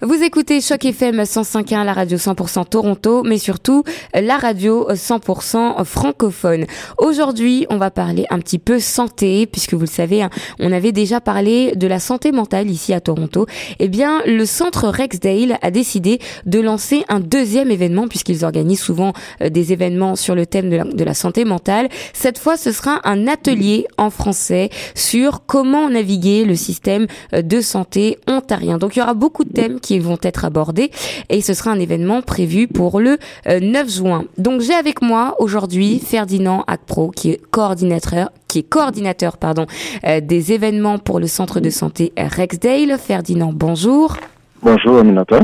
Vous écoutez Choc FM 105.1, la radio 100% Toronto, mais surtout la radio 100% francophone. Aujourd'hui, on va parler un petit peu santé, puisque vous le savez, hein, on avait déjà parlé de la santé mentale ici à Toronto. Eh bien, le centre Rexdale a décidé de lancer un deuxième événement, puisqu'ils organisent souvent euh, des événements sur le thème de la, santé mentale. Cette fois, ce sera un atelier en français sur comment naviguer le système euh, de santé ontarien. Donc, il y aura beaucoup de thèmes vont être abordés et ce sera un événement prévu pour le 9 euh, juin. Donc j'ai avec moi aujourd'hui Ferdinand Akpro qui est coordinateur qui est coordinateur pardon euh, des événements pour le centre de santé Rexdale. Ferdinand, bonjour. Bonjour Aminata.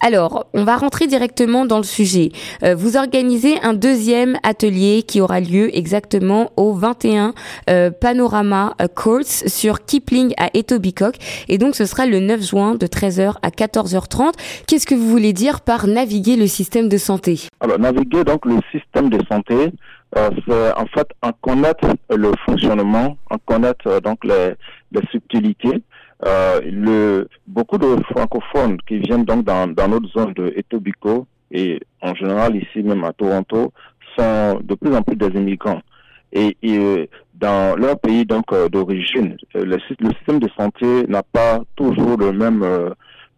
Alors, on va rentrer directement dans le sujet. Euh, vous organisez un deuxième atelier qui aura lieu exactement au 21 euh, Panorama euh, Courts sur Kipling à Etobicoke et donc ce sera le 9 juin de 13h à 14h30. Qu'est-ce que vous voulez dire par naviguer le système de santé? Alors, naviguer donc le système de santé, c'est en fait en connaître le fonctionnement, en connaître donc les, les subtilités euh, le, beaucoup de francophones qui viennent donc dans, dans notre zone de Etobicoke et en général ici même à Toronto sont de plus en plus des immigrants. Et, et dans leur pays donc euh, d'origine, euh, le, système de santé n'a pas toujours le même,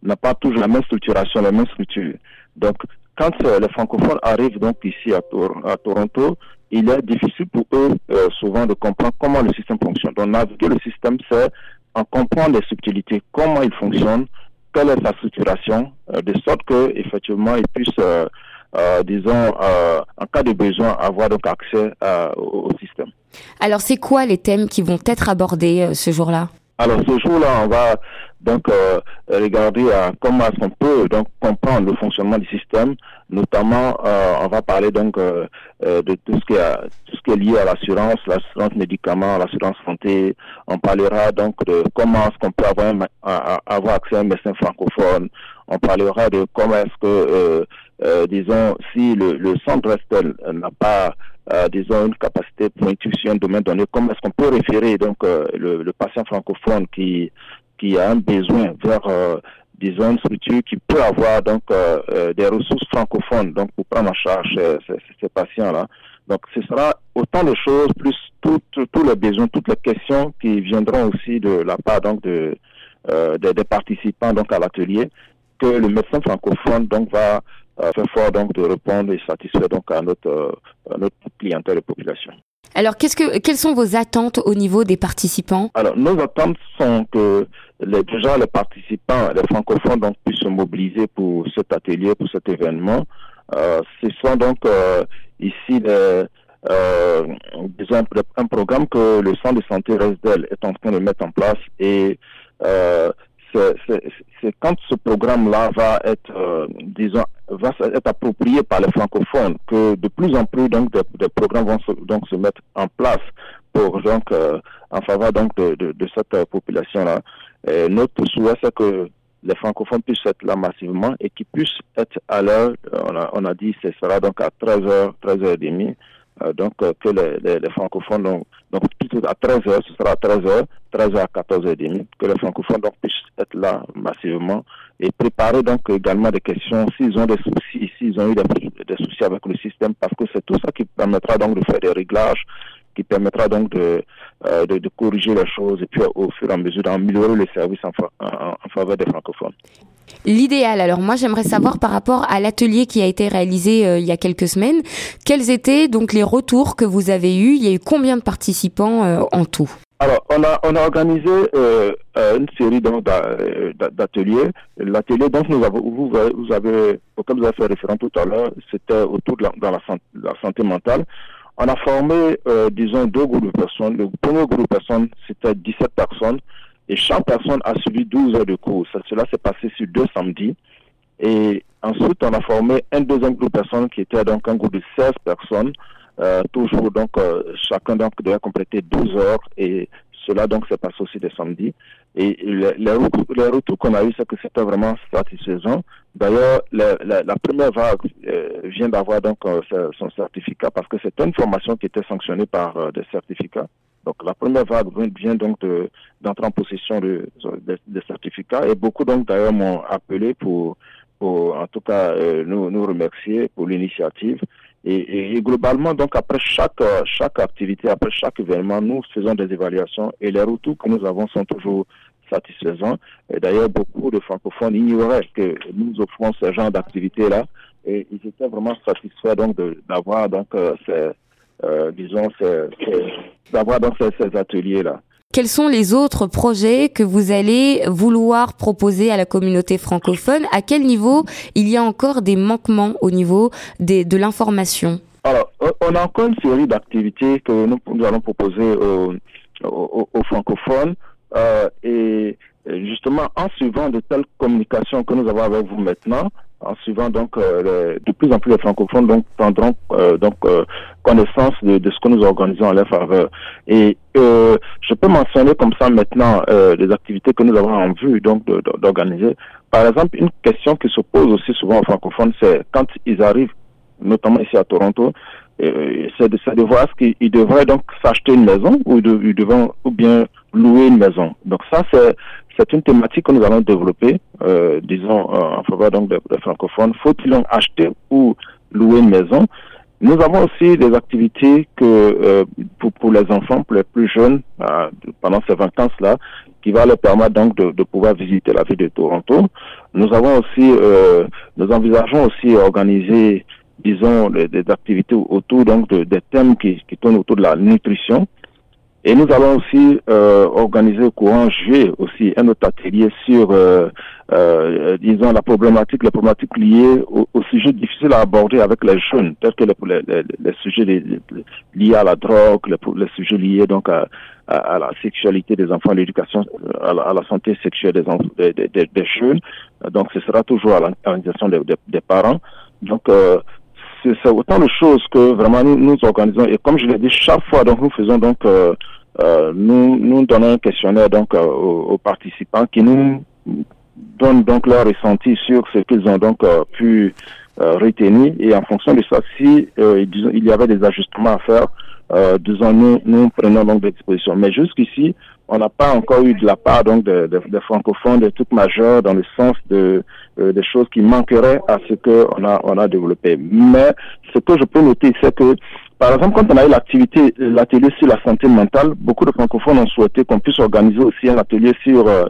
n'a pas toujours la même structuration, la même structure. Donc, quand les francophones arrivent donc ici à, à Toronto, il est difficile pour eux souvent de comprendre comment le système fonctionne. Donc, naviguer le système, c'est en comprendre les subtilités, comment il fonctionne, quelle est sa structuration, euh, de sorte que effectivement il puisse, euh, euh, disons, en cas de besoin, avoir donc accès au, au, système. Alors, c'est quoi les thèmes qui vont être abordés ce jour-là? Alors, ce jour-là, on va donc euh, regarder euh, comment est-ce qu'on peut donc comprendre le fonctionnement du système. Notamment, euh, on va parler donc euh, euh, de tout ce qui est tout ce qui est lié à l'assurance, l'assurance médicaments, l'assurance santé. On parlera donc de comment est-ce qu'on peut avoir, avoir accès à un médecin francophone. On parlera de comment est-ce que disons si le, le centre Restel n'a pas euh, disons, une capacité pointue sur un domaine donné, comment est-ce qu'on peut référer donc le, le, patient francophone qui qui a un besoin vers euh, disons une structure qui peut avoir donc euh, euh, des ressources francophones donc pour prendre en charge ces, ces patients là. Donc ce sera autant de choses plus tous les besoins, toutes les questions qui viendront aussi de la part donc de des, des participants donc à l'atelier que le médecin francophone donc va faire fort donc de répondre et satisfaire donc à notre, à notre clientèle et population. Alors, qu'est-ce que, quelles sont vos attentes au niveau des participants? Alors, nos attentes sont que les, déjà les participants, les francophones, donc puissent se mobiliser pour cet atelier, pour cet événement. Euh, ce sont donc euh, ici les, euh, disons, un programme que le centre de santé Resdel est en train de mettre en place et euh, c'est quand ce programme-là va être, euh, disons, va être approprié par les francophones que de plus en plus donc des, programmes vont se, donc se mettre en place pour donc euh, en faveur donc de, de, de cette euh, population-là. Notre souhait c'est que les francophones puissent être là massivement et qu'ils puissent être à l'heure. On a, on a dit ce sera donc à 13h, 13h30 euh, donc euh, que les, francophones, donc, donc à 13h, ce sera à 13h, 13h à 14h30, que les francophones puissent être là massivement et préparer donc également des questions s'ils ont des soucis, s'ils ont eu des, des, soucis avec le système, parce que c'est tout ça qui permettra donc de faire des réglages, qui permettra donc de, euh, de, de, corriger les choses et puis au fur et à mesure d'améliorer les services en, en, en faveur des francophones. L'idéal, alors moi j'aimerais savoir par rapport à l'atelier qui a été réalisé euh, il y a quelques semaines, quels étaient donc les retours que vous avez eus? Il y a eu combien de participants euh, en tout? Alors, on a, on a organisé euh, une série d'ateliers. L'atelier dont nous avons, vous, vous avez, auquel vous avez fait référence tout à l'heure, c'était autour de la, dans la, la, santé mentale. On a formé, euh, disons, deux groupes de personnes. Le premier groupe de personnes, c'était 17 personnes. Et chaque personne a suivi 12 heures de cours. Cela s'est passé sur deux samedis. Et ensuite, on a formé un deuxième groupe de personnes qui était donc un groupe de 16 personnes. Euh, toujours, donc, euh, chacun donc devait compléter 12 heures. Et cela, donc, s'est passé aussi des samedis. Et les, les, les retours qu'on a eu, c'est que c'était vraiment satisfaisant. D'ailleurs, la, première vague euh, vient d'avoir donc euh, son certificat parce que c'était une formation qui était sanctionnée par euh, des certificats Donc la première vague vient donc d'entrer en possession de, des certificats et beaucoup donc d'ailleurs m'ont appelé pour, en tout cas nous remercier pour l'initiative. Et, et, globalement, donc après chaque chaque activité, après chaque événement, nous faisons des évaluations et les retours que nous avons sont toujours satisfaisants. Et d'ailleurs, beaucoup de francophones ignoraient que nous offrons ce genre d'activité-là et ils étaient vraiment satisfaits donc d'avoir donc euh, ces, euh, disons d'avoir donc ces, ces ateliers-là. Quels sont les autres projets que vous allez vouloir proposer à la communauté francophone? À quel niveau il y a encore des manquements au niveau de l'information? Alors, on a encore une série d'activités que nous, allons proposer aux, aux, aux francophones. Euh, et justement, en suivant de telles communications que nous avons avec vous maintenant, en suivant donc euh, de plus en plus les francophones donc prendront euh, donc euh, connaissance de, de, ce que nous organisons à leur faveur. Et je peux mentionner comme ça maintenant des activités que nous avons en vue donc d'organiser. Par exemple une question qui se pose aussi souvent aux francophones c'est quand ils arrivent notamment ici à Toronto c'est de, de voir ce qu'ils devraient donc s'acheter une maison ou ils devront ou bien louer une maison. Donc ça c'est c'est une thématique que nous allons développer, euh, disons, euh, en faveur donc des, francophones. Faut-il donc acheter ou louer une maison? Nous avons aussi des activités que euh, pour, pour, les enfants, pour les plus jeunes, euh, pendant ces vacances-là, qui va leur permettre donc de, de, pouvoir visiter la ville de Toronto. Nous avons aussi, euh, nous envisageons aussi organiser, disons, des, des activités autour donc de, des thèmes qui, qui tournent autour de la nutrition et nous allons aussi euh, organiser au courant juillet aussi un autre atelier sur, euh, euh, disons, la problématique, les problématiques liées aux, sujets difficiles à aborder avec les jeunes, tels que les, sujets liés à la drogue, les, sujets liés donc à, la sexualité des enfants, l'éducation, à, la santé sexuelle des, jeunes. Donc, ce sera toujours à l'organisation des, des, parents. Donc, euh, c'est autant de choses que vraiment nous, nous organisons. Et comme je l'ai dit, chaque fois, donc nous faisons donc euh, euh, nous, nous donnons un questionnaire donc euh, aux, participants qui nous donnent donc leur ressenti sur ce qu'ils ont donc euh, pu retenir et en fonction de ça, si il y avait des ajustements à faire, disons nous nous prenons donc des dispositions. Mais jusqu'ici, on n'a pas encore eu de la part donc des de, de francophones de toutes majeures dans le sens de des choses qui manqueraient à ce que on a on a développé. Mais ce que je peux noter, c'est que par exemple, quand on a eu l'activité, l'atelier sur la santé mentale, beaucoup de francophones ont souhaité qu'on puisse organiser aussi un atelier sur euh,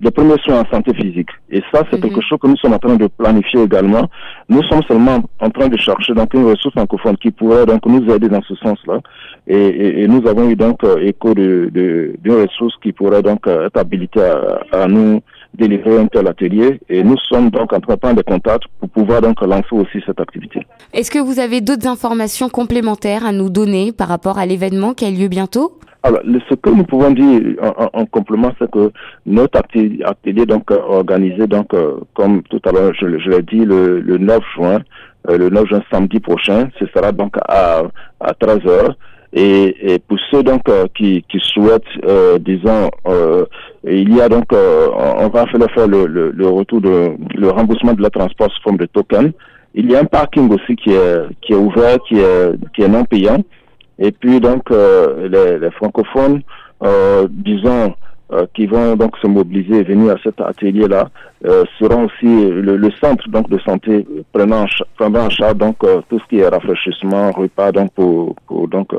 les premiers soins en santé physique. Et ça, c'est quelque mhm. chose que nous sommes en train de planifier également. Nous sommes seulement en train de chercher donc une ressource francophone qui pourrait donc nous aider dans ce sens-là. Et, et, et, nous avons eu donc euh, écho de, de, d'une ressource qui pourrait donc euh, être habilitée à, à nous délivrer un tel atelier et nous sommes donc en train de prendre des contacts pour pouvoir donc lancer aussi cette activité. Est-ce que vous avez d'autres informations complémentaires à nous donner par rapport à l'événement qui a lieu bientôt? Alors, ce que nous pouvons dire en, en complément, c'est que notre atelier donc organisé donc euh, comme tout à l'heure je, je l'ai dit le, le 9 juin, euh, le 9 juin samedi prochain, ce sera donc à à 13 heures. Et, et, pour ceux donc euh, qui, qui souhaitent, euh, disons, euh, il y a donc, on va faire, le, le, le, retour de le remboursement de la transport sous forme de token. Il y a un parking aussi qui est qui est ouvert, qui est qui est non payant. Et puis donc les, les, francophones, disons, qui vont donc se mobiliser et venir à cet atelier-là euh, seront aussi le, le, centre donc de santé prenant en, prenant en charge donc tout ce qui est rafraîchissement, repas donc pour, pour donc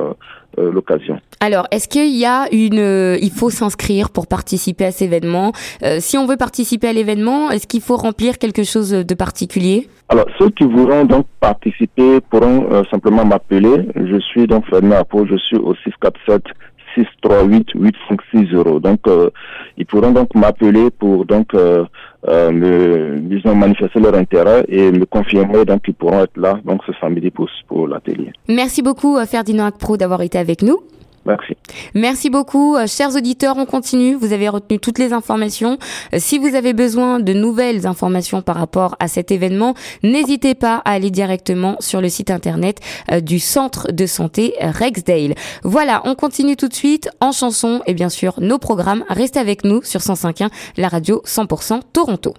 l'occasion. Alors, est-ce qu'il y a une, il faut s'inscrire pour participer à cet événement Si on veut participer à l'événement, est-ce qu'il faut remplir quelque chose de particulier? Alors, ceux qui voudront donc participer pourront euh, simplement m'appeler. Je suis donc Ferdinand Apo, je suis au 647 638 8560. Donc, euh, ils pourront donc m'appeler pour donc euh, euh, me, disons, manifester leur intérêt et me confirmer donc qu'ils pourront être là donc ce samedi pour, pour l'atelier. Merci beaucoup Ferdinand Akpro d'avoir été avec nous. Merci. Merci beaucoup. Euh, chers auditeurs, on continue. Vous avez retenu toutes les informations. Euh, si vous avez besoin de nouvelles informations par rapport à cet événement, n'hésitez pas à aller directement sur le site internet euh, du centre de santé Rexdale. Voilà, on continue tout de suite en chanson et bien sûr nos programmes. Restez avec nous sur 105.1, la radio 100% Toronto.